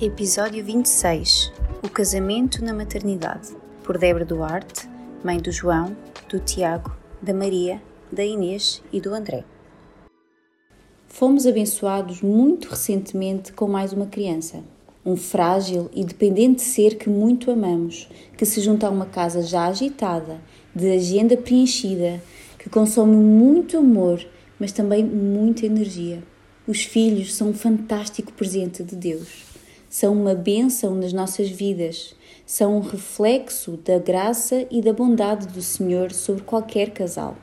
Episódio 26 O casamento na maternidade por Débora Duarte, mãe do João, do Tiago, da Maria, da Inês e do André. Fomos abençoados muito recentemente com mais uma criança, um frágil e dependente ser que muito amamos, que se junta a uma casa já agitada, de agenda preenchida, que consome muito amor, mas também muita energia. Os filhos são um fantástico presente de Deus são uma bênção nas nossas vidas, são um reflexo da graça e da bondade do Senhor sobre qualquer casal.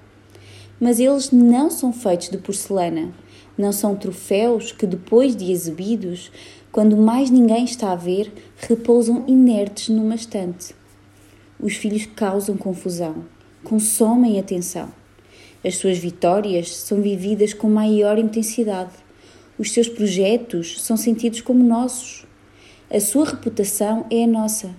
Mas eles não são feitos de porcelana, não são troféus que, depois de exibidos, quando mais ninguém está a ver, repousam inertes numa estante. Os filhos causam confusão, consomem atenção. As suas vitórias são vividas com maior intensidade. Os seus projetos são sentidos como nossos. A sua reputação é a nossa.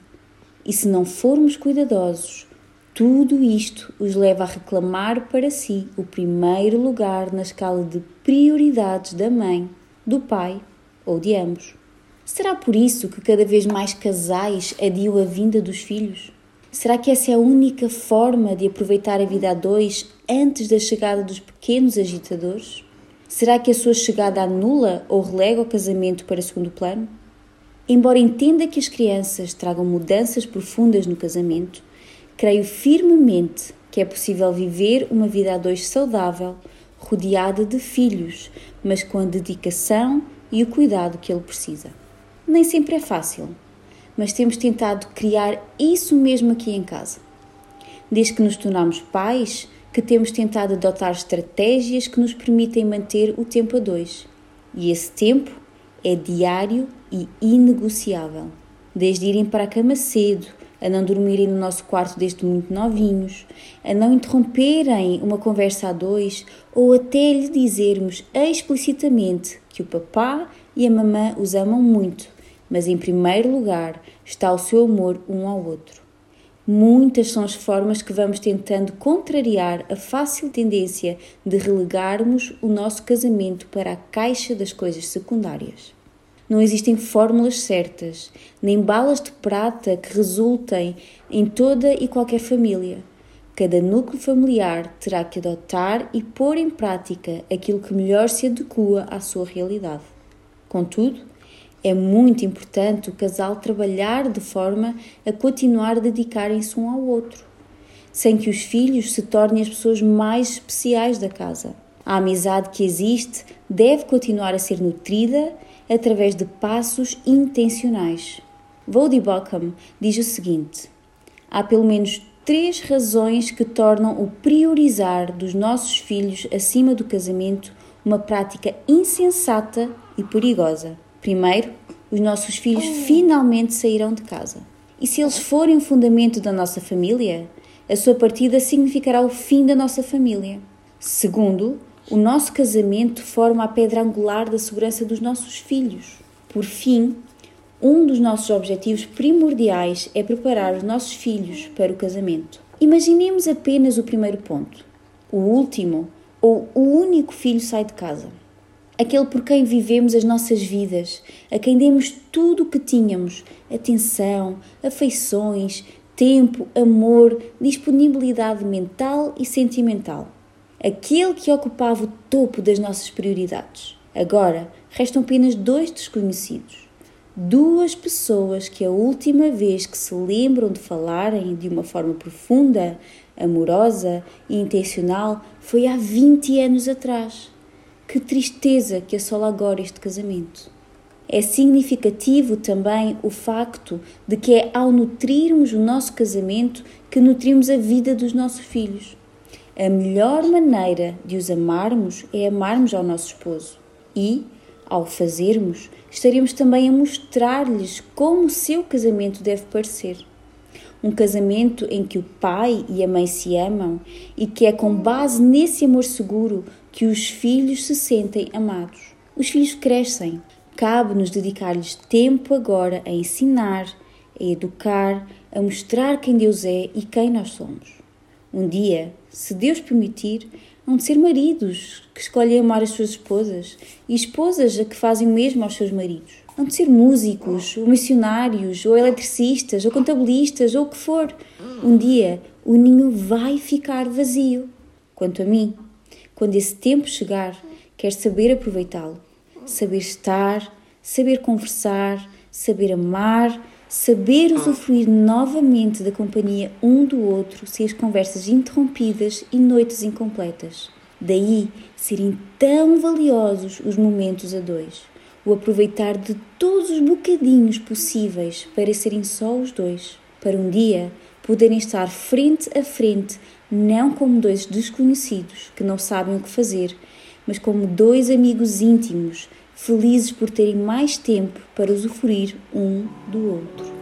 E se não formos cuidadosos, tudo isto os leva a reclamar para si o primeiro lugar na escala de prioridades da mãe, do pai ou de ambos. Será por isso que cada vez mais casais adiam a vinda dos filhos? Será que essa é a única forma de aproveitar a vida a dois antes da chegada dos pequenos agitadores? Será que a sua chegada anula ou relega o casamento para segundo plano? Embora entenda que as crianças tragam mudanças profundas no casamento, creio firmemente que é possível viver uma vida a dois saudável, rodeada de filhos, mas com a dedicação e o cuidado que ele precisa. Nem sempre é fácil, mas temos tentado criar isso mesmo aqui em casa. Desde que nos tornamos pais, que temos tentado adotar estratégias que nos permitem manter o tempo a dois. E esse tempo é diário e inegociável. Desde irem para a cama cedo, a não dormirem no nosso quarto desde muito novinhos, a não interromperem uma conversa a dois ou até lhe dizermos explicitamente que o papá e a mamã os amam muito, mas em primeiro lugar está o seu amor um ao outro. Muitas são as formas que vamos tentando contrariar a fácil tendência de relegarmos o nosso casamento para a caixa das coisas secundárias. Não existem fórmulas certas, nem balas de prata que resultem em toda e qualquer família. Cada núcleo familiar terá que adotar e pôr em prática aquilo que melhor se adequa à sua realidade. Contudo, é muito importante o casal trabalhar de forma a continuar a dedicarem-se um ao outro, sem que os filhos se tornem as pessoas mais especiais da casa. A amizade que existe deve continuar a ser nutrida através de passos intencionais. Vody Bockham diz o seguinte: há pelo menos três razões que tornam o priorizar dos nossos filhos acima do casamento uma prática insensata e perigosa. Primeiro, os nossos filhos finalmente sairão de casa. E se eles forem o fundamento da nossa família, a sua partida significará o fim da nossa família. Segundo, o nosso casamento forma a pedra angular da segurança dos nossos filhos. Por fim, um dos nossos objetivos primordiais é preparar os nossos filhos para o casamento. Imaginemos apenas o primeiro ponto. O último ou o único filho sai de casa. Aquele por quem vivemos as nossas vidas, a quem demos tudo o que tínhamos: atenção, afeições, tempo, amor, disponibilidade mental e sentimental aquele que ocupava o topo das nossas prioridades. Agora restam apenas dois desconhecidos. Duas pessoas que a última vez que se lembram de falarem de uma forma profunda, amorosa e intencional foi há 20 anos atrás. Que tristeza que assola agora este casamento. É significativo também o facto de que é ao nutrirmos o nosso casamento que nutrimos a vida dos nossos filhos. A melhor maneira de os amarmos é amarmos ao nosso esposo. E, Ao fazermos, estaremos também a mostrar-lhes como o seu casamento deve parecer. Um casamento em que o pai e a mãe se amam e que é com base nesse amor seguro que os filhos se sentem amados. Os filhos crescem. Cabe-nos dedicar-lhes tempo agora a ensinar, a educar, a mostrar quem Deus é e quem nós somos. Um dia, se Deus permitir, hão de ser maridos que escolhem amar as suas esposas e esposas a que fazem o mesmo aos seus maridos. Hão de ser músicos, ou missionários, ou eletricistas, ou contabilistas, ou o que for. Um dia o ninho vai ficar vazio. Quanto a mim, quando esse tempo chegar, quero saber aproveitá-lo, saber estar, saber conversar, saber amar saber usufruir novamente da companhia um do outro sem as conversas interrompidas e noites incompletas. Daí serem tão valiosos os momentos a dois, o aproveitar de todos os bocadinhos possíveis para serem só os dois, para um dia poderem estar frente a frente, não como dois desconhecidos que não sabem o que fazer, mas como dois amigos íntimos felizes por terem mais tempo para usufruir um do outro.